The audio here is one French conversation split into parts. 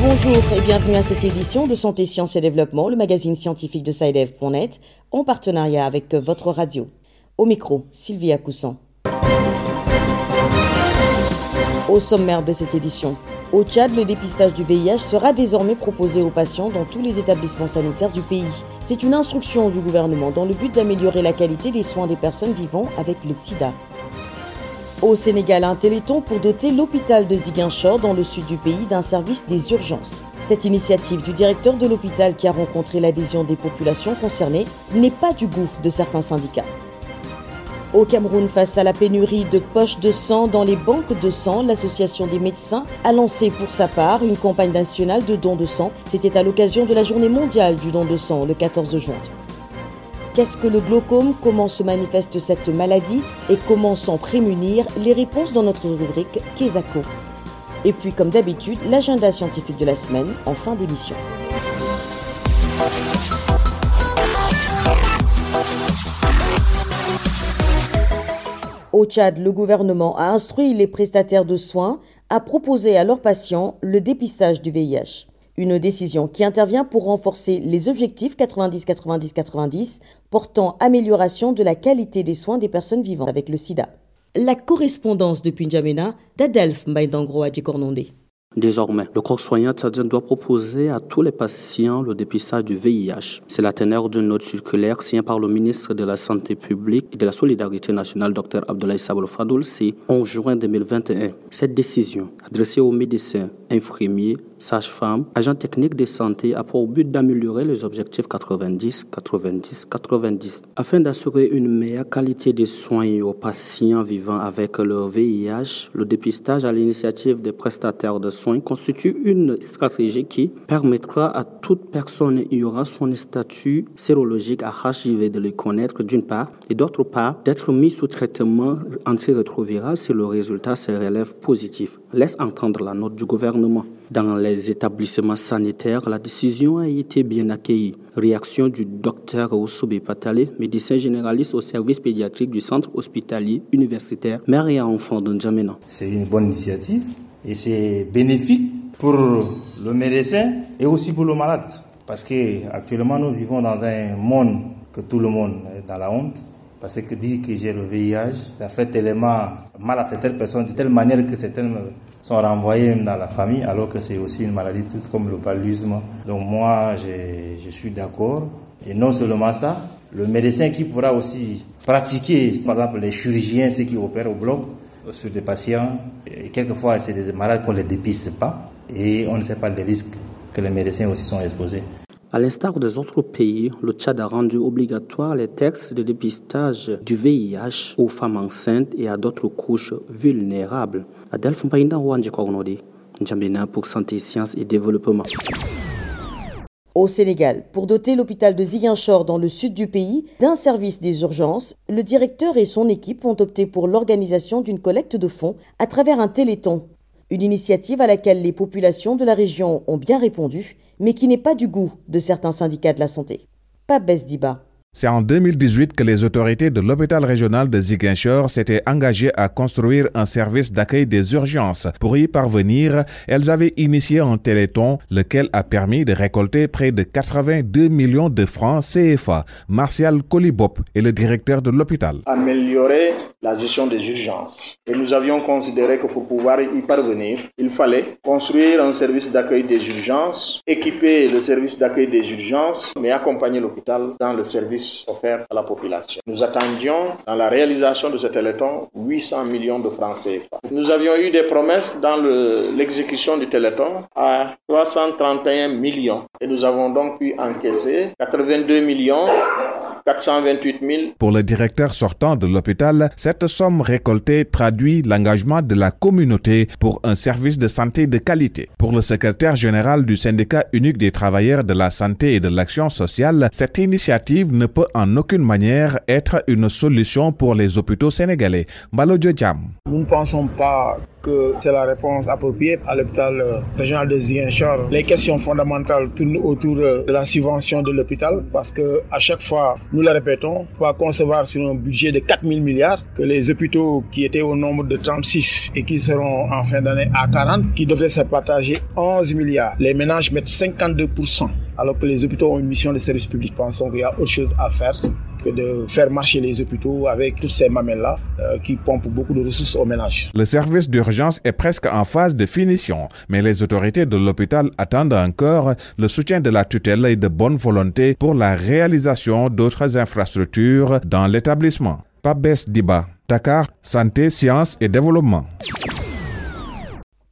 Bonjour et bienvenue à cette édition de Santé, Sciences et Développement, le magazine scientifique de SciDev.net, en partenariat avec votre radio. Au micro, Sylvia Coussan. Au sommaire de cette édition, au Tchad, le dépistage du VIH sera désormais proposé aux patients dans tous les établissements sanitaires du pays. C'est une instruction du gouvernement dans le but d'améliorer la qualité des soins des personnes vivant avec le sida. Au Sénégal, un téléthon pour doter l'hôpital de Ziguinchor dans le sud du pays d'un service des urgences. Cette initiative du directeur de l'hôpital qui a rencontré l'adhésion des populations concernées n'est pas du goût de certains syndicats. Au Cameroun, face à la pénurie de poches de sang dans les banques de sang, l'Association des médecins a lancé pour sa part une campagne nationale de dons de sang. C'était à l'occasion de la journée mondiale du don de sang le 14 juin. Qu'est-ce que le glaucome? Comment se manifeste cette maladie? Et comment s'en prémunir? Les réponses dans notre rubrique Kesako. Et puis, comme d'habitude, l'agenda scientifique de la semaine en fin d'émission. Au Tchad, le gouvernement a instruit les prestataires de soins à proposer à leurs patients le dépistage du VIH. Une décision qui intervient pour renforcer les objectifs 90-90-90 portant amélioration de la qualité des soins des personnes vivant avec le sida. La correspondance de Punjamena d'Adelph Maïdangro Adjikornondé. Désormais, le corps soignant tchadien doit proposer à tous les patients le dépistage du VIH. C'est la teneur d'une note circulaire signée par le ministre de la Santé publique et de la Solidarité nationale, Dr Abdoulaye Sabro Fadoul, c'est 11 juin 2021. Cette décision, adressée aux médecins, infirmiers, sages-femmes, agents techniques de santé, a pour but d'améliorer les objectifs 90, 90, 90, afin d'assurer une meilleure qualité de soins aux patients vivant avec le VIH. Le dépistage à l'initiative des prestataires de soins constitue une stratégie qui permettra à toute personne aura son statut sérologique à HIV de le connaître d'une part et d'autre part d'être mis sous traitement antirétroviral si le résultat se relève positif. Laisse entendre la note du gouvernement. Dans les établissements sanitaires, la décision a été bien accueillie. Réaction du docteur Oussoube Patale, médecin généraliste au service pédiatrique du centre hospitalier universitaire mère et enfant de N'Djamena. C'est une bonne initiative et c'est bénéfique pour le médecin et aussi pour le malade. Parce que actuellement nous vivons dans un monde que tout le monde est dans la honte. Parce que dire que j'ai le VIH, ça fait tellement mal à certaines personnes, de telle manière que certaines sont renvoyées dans la famille, alors que c'est aussi une maladie toute comme le paludisme. Donc moi, je, je suis d'accord. Et non seulement ça, le médecin qui pourra aussi pratiquer, par exemple les chirurgiens, ceux qui opèrent au bloc, sur des patients. Et quelquefois, c'est des malades qu'on ne dépiste pas et on ne sait pas les risques que les médecins aussi sont exposés. À l'instar des autres pays, le Tchad a rendu obligatoire les textes de dépistage du VIH aux femmes enceintes et à d'autres couches vulnérables. Adelph Mpainda Wandji Njambena pour Santé, Sciences et Développement. Au Sénégal, pour doter l'hôpital de Ziguinchor dans le sud du pays d'un service des urgences, le directeur et son équipe ont opté pour l'organisation d'une collecte de fonds à travers un téléthon. Une initiative à laquelle les populations de la région ont bien répondu, mais qui n'est pas du goût de certains syndicats de la santé. Pas baisse d'Iba. C'est en 2018 que les autorités de l'hôpital régional de Ziguinchor s'étaient engagées à construire un service d'accueil des urgences. Pour y parvenir, elles avaient initié un téléthon, lequel a permis de récolter près de 82 millions de francs CFA. Martial Colibop est le directeur de l'hôpital. Améliorer la gestion des urgences. Et nous avions considéré que pour pouvoir y parvenir, il fallait construire un service d'accueil des urgences, équiper le service d'accueil des urgences, mais accompagner l'hôpital dans le service offert à la population. Nous attendions dans la réalisation de ce téléthon 800 millions de francs CFA. Nous avions eu des promesses dans l'exécution du téléthon à 331 millions et nous avons donc pu encaisser 82 millions 428 000. Pour le directeur sortant de l'hôpital, cette somme récoltée traduit l'engagement de la communauté pour un service de santé de qualité. Pour le secrétaire général du syndicat unique des travailleurs de la santé et de l'action sociale, cette initiative ne peut en aucune manière être une solution pour les hôpitaux sénégalais. Malo Djam. Nous ne pensons pas que c'est la réponse appropriée à l'hôpital euh, régional de Ziguinchor. Les questions fondamentales tournent autour euh, de la subvention de l'hôpital parce que à chaque fois, nous le répétons, on va concevoir sur un budget de 4000 milliards que les hôpitaux qui étaient au nombre de 36 et qui seront en fin d'année à 40, qui devraient se partager 11 milliards. Les ménages mettent 52% alors que les hôpitaux ont une mission de service public. Pensons qu'il y a autre chose à faire que de faire marcher les hôpitaux avec toutes ces mamelles-là euh, qui pompent beaucoup de ressources aux ménages. Le service d'urgence est presque en phase de finition, mais les autorités de l'hôpital attendent encore le soutien de la tutelle et de bonne volonté pour la réalisation d'autres infrastructures dans l'établissement. Pabès Diba, Dakar, Santé, Sciences et Développement.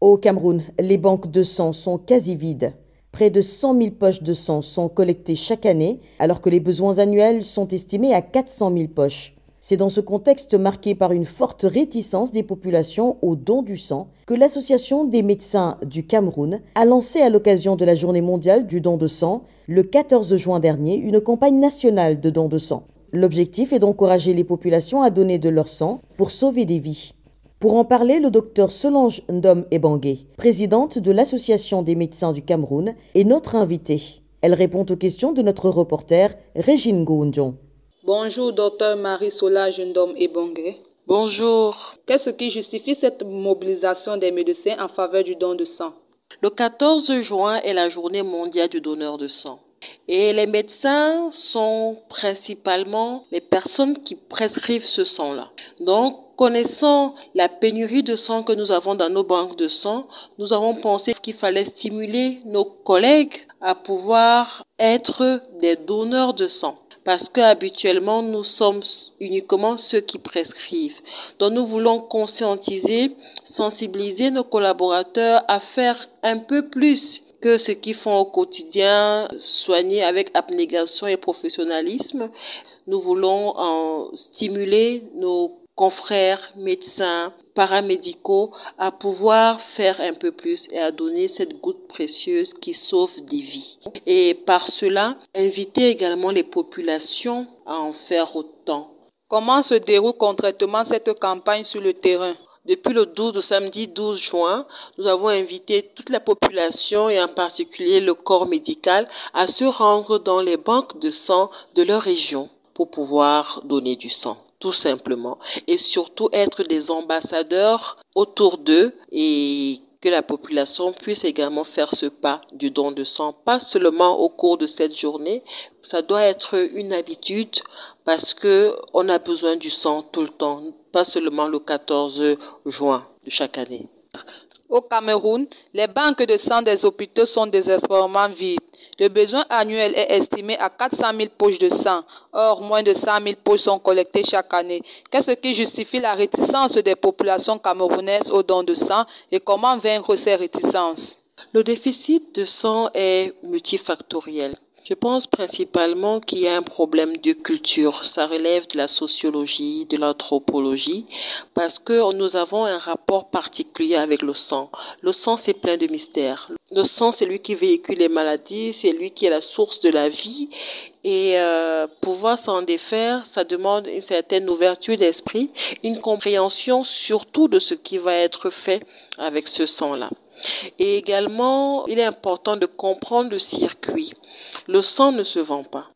Au Cameroun, les banques de sang sont quasi vides. Près de 100 000 poches de sang sont collectées chaque année, alors que les besoins annuels sont estimés à 400 000 poches. C'est dans ce contexte marqué par une forte réticence des populations au don du sang que l'Association des médecins du Cameroun a lancé à l'occasion de la Journée mondiale du don de sang, le 14 juin dernier, une campagne nationale de don de sang. L'objectif est d'encourager les populations à donner de leur sang pour sauver des vies. Pour en parler, le docteur Solange Ndom Ebangé, présidente de l'Association des médecins du Cameroun, est notre invitée. Elle répond aux questions de notre reporter Régine Goundjon. Bonjour, docteur Marie Solange Ndom Ebangé. Bonjour. Qu'est-ce qui justifie cette mobilisation des médecins en faveur du don de sang? Le 14 juin est la journée mondiale du donneur de sang. Et les médecins sont principalement les personnes qui prescrivent ce sang-là. Donc, Connaissant la pénurie de sang que nous avons dans nos banques de sang, nous avons pensé qu'il fallait stimuler nos collègues à pouvoir être des donneurs de sang parce que habituellement nous sommes uniquement ceux qui prescrivent. Donc nous voulons conscientiser, sensibiliser nos collaborateurs à faire un peu plus que ce qu'ils font au quotidien, soigner avec abnégation et professionnalisme. Nous voulons en stimuler nos confrères, médecins, paramédicaux à pouvoir faire un peu plus et à donner cette goutte précieuse qui sauve des vies. Et par cela, inviter également les populations à en faire autant. Comment se déroule concrètement cette campagne sur le terrain? Depuis le 12 samedi 12 juin, nous avons invité toute la population et en particulier le corps médical à se rendre dans les banques de sang de leur région pour pouvoir donner du sang tout simplement, et surtout être des ambassadeurs autour d'eux et que la population puisse également faire ce pas du don de sang, pas seulement au cours de cette journée, ça doit être une habitude parce que on a besoin du sang tout le temps, pas seulement le 14 juin de chaque année. Au Cameroun, les banques de sang des hôpitaux sont désespérément vides. Le besoin annuel est estimé à 400 000 poches de sang. Or, moins de 100 000 poches sont collectées chaque année. Qu'est-ce qui justifie la réticence des populations camerounaises aux dons de sang et comment vaincre ces réticences? Le déficit de sang est multifactoriel. Je pense principalement qu'il y a un problème de culture. Ça relève de la sociologie, de l'anthropologie, parce que nous avons un rapport particulier avec le sang. Le sang, c'est plein de mystères. Le sang, c'est lui qui véhicule les maladies, c'est lui qui est la source de la vie. Et euh, pouvoir s'en défaire, ça demande une certaine ouverture d'esprit, une compréhension surtout de ce qui va être fait avec ce sang-là. Et également, il est important de comprendre le circuit. Le sang ne se vend pas.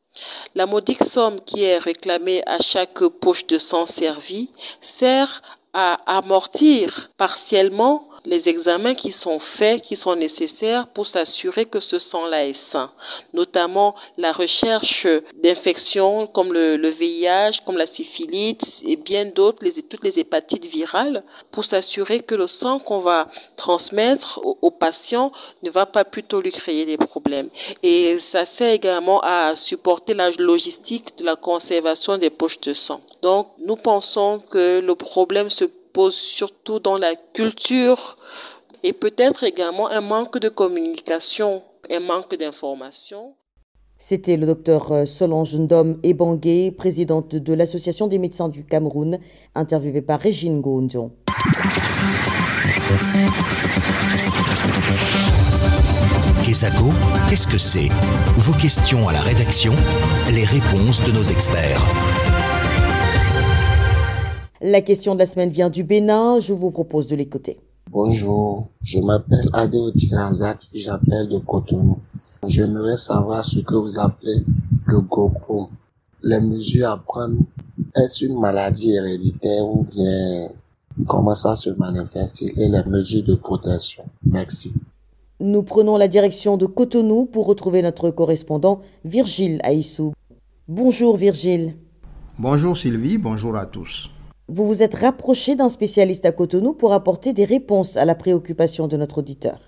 La modique somme qui est réclamée à chaque poche de sang servie sert à amortir partiellement les examens qui sont faits, qui sont nécessaires pour s'assurer que ce sang-là est sain, notamment la recherche d'infections comme le, VIH, comme la syphilis et bien d'autres, toutes les hépatites virales, pour s'assurer que le sang qu'on va transmettre au, au patient ne va pas plutôt lui créer des problèmes. Et ça sert également à supporter la logistique de la conservation des poches de sang. Donc, nous pensons que le problème se pose surtout dans la culture et peut-être également un manque de communication, un manque d'information. C'était le docteur euh, Solange Ndom Ebangé, présidente de l'Association des médecins du Cameroun, interviewée par Régine Gondjon. Kesako, qu'est-ce que c'est? Vos questions à la rédaction, les réponses de nos experts. La question de la semaine vient du Bénin, je vous propose de l'écouter. Bonjour, je m'appelle Adeo Tirazak, j'appelle de Cotonou. J'aimerais savoir ce que vous appelez le glaucome. Les mesures à prendre, est-ce une maladie héréditaire ou bien comment ça se manifeste et les mesures de protection? Merci. Nous prenons la direction de Cotonou pour retrouver notre correspondant Virgile Aïssou. Bonjour Virgile. Bonjour Sylvie, bonjour à tous. Vous vous êtes rapproché d'un spécialiste à Cotonou pour apporter des réponses à la préoccupation de notre auditeur.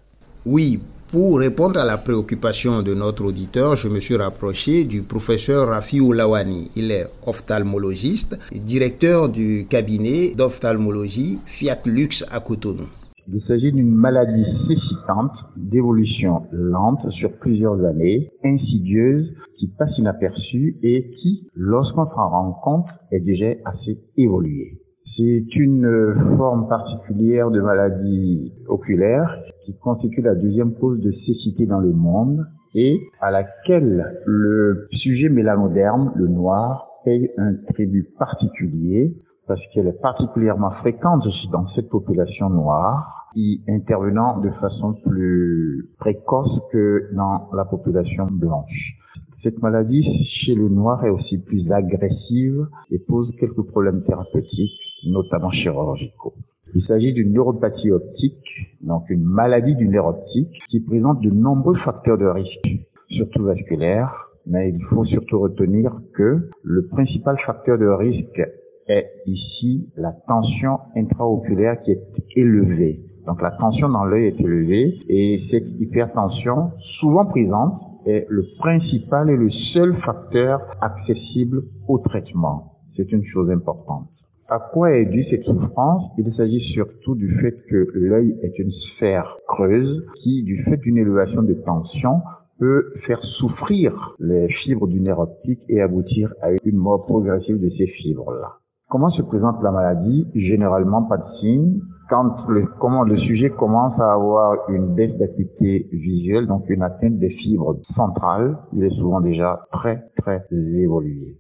Oui, pour répondre à la préoccupation de notre auditeur, je me suis rapproché du professeur Rafi Oulawani. Il est ophtalmologiste, directeur du cabinet d'ophtalmologie Fiat Lux à Cotonou. Il s'agit d'une maladie cécitante d'évolution lente sur plusieurs années, insidieuse, qui passe inaperçue et qui, lorsqu'on s'en rend compte, est déjà assez évoluée. C'est une forme particulière de maladie oculaire qui constitue la deuxième cause de cécité dans le monde et à laquelle le sujet mélanoderme, le noir, paye un tribut particulier parce qu'elle est particulièrement fréquente dans cette population noire, y intervenant de façon plus précoce que dans la population blanche. Cette maladie chez le noir est aussi plus agressive et pose quelques problèmes thérapeutiques, notamment chirurgicaux. Il s'agit d'une neuropathie optique, donc une maladie du nerf optique, qui présente de nombreux facteurs de risque, surtout vasculaires, mais il faut surtout retenir que le principal facteur de risque est ici la tension intraoculaire qui est élevée. Donc la tension dans l'œil est élevée et cette hypertension, souvent présente, est le principal et le seul facteur accessible au traitement. C'est une chose importante. À quoi est due cette souffrance? Il s'agit surtout du fait que l'œil est une sphère creuse qui, du fait d'une élévation de tension, peut faire souffrir les fibres du nerf optique et aboutir à une mort progressive de ces fibres-là. Comment se présente la maladie? Généralement pas de signe. Quand le, comment le sujet commence à avoir une baisse d'acuité visuelle, donc une atteinte des fibres centrales, il est souvent déjà très très évolué.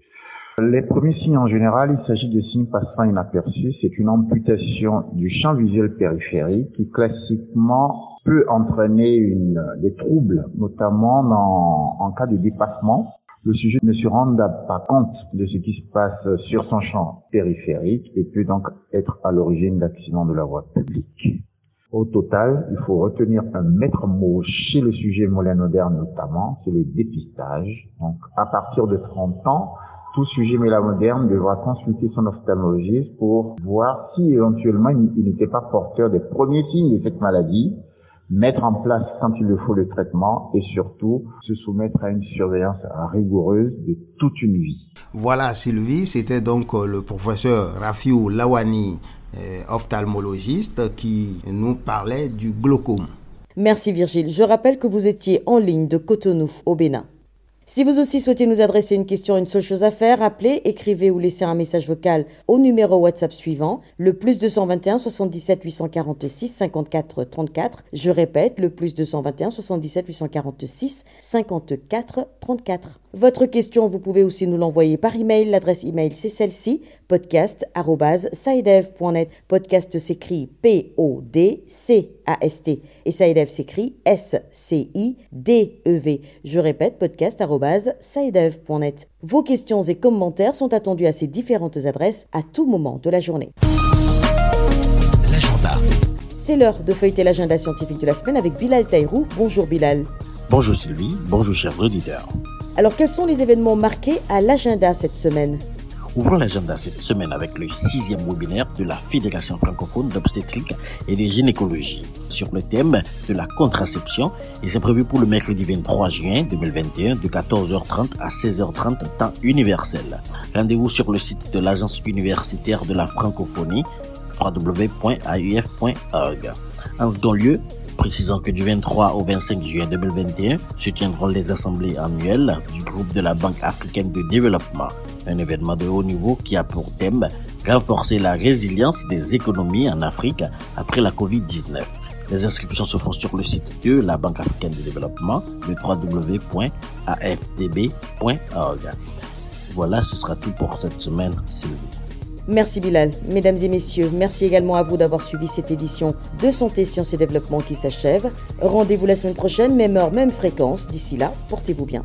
Les premiers signes en général, il s'agit de signes passant inaperçus. C'est une amputation du champ visuel périphérique qui classiquement peut entraîner des troubles, notamment en cas de dépassement le sujet ne se rend pas compte de ce qui se passe sur son champ périphérique et peut donc être à l'origine d'accidents de la voie publique. Au total, il faut retenir un maître mot chez le sujet mélanoderne notamment, c'est le dépistage. Donc, à partir de 30 ans, tout sujet mélanoderne devra consulter son ophtalmologiste pour voir si éventuellement il n'était pas porteur des premiers signes de cette maladie mettre en place quand il le faut le traitement et surtout se soumettre à une surveillance rigoureuse de toute une vie. Voilà Sylvie, c'était donc euh, le professeur Rafiou Lawani, euh, ophtalmologiste, qui nous parlait du glaucome. Merci Virgile. Je rappelle que vous étiez en ligne de Cotonou au Bénin. Si vous aussi souhaitez nous adresser une question, une seule chose à faire, appelez, écrivez ou laissez un message vocal au numéro WhatsApp suivant, le plus 221 77 846 54 34. Je répète, le plus 221 77 846 54 34. Votre question, vous pouvez aussi nous l'envoyer par email. L'adresse email, c'est celle-ci, podcast.sidev.net. Podcast s'écrit P-O-D-C-A-S-T. Et Sidev s'écrit S-C-I-D-E-V. Je répète, podcast.sidev.net. Vos questions et commentaires sont attendus à ces différentes adresses à tout moment de la journée. L'agenda. C'est l'heure de feuilleter l'agenda scientifique de la semaine avec Bilal Taïrou. Bonjour Bilal. Bonjour Sylvie, bonjour chers auditeurs. Alors, quels sont les événements marqués à l'agenda cette semaine Ouvrons l'agenda cette semaine avec le sixième webinaire de la Fédération francophone d'obstétrique et de gynécologie sur le thème de la contraception et c'est prévu pour le mercredi 23 juin 2021 de 14h30 à 16h30 temps universel. Rendez-vous sur le site de l'Agence universitaire de la francophonie www.auf.org. En second lieu, Précisant que du 23 au 25 juin 2021 se tiendront les assemblées annuelles du groupe de la Banque africaine de développement, un événement de haut niveau qui a pour thème renforcer la résilience des économies en Afrique après la COVID-19. Les inscriptions se font sur le site de la Banque africaine de développement, le www.afdb.org. Voilà, ce sera tout pour cette semaine, Sylvie. Merci Bilal. Mesdames et messieurs, merci également à vous d'avoir suivi cette édition de Santé, Sciences et Développement qui s'achève. Rendez-vous la semaine prochaine, même heure, même fréquence. D'ici là, portez-vous bien.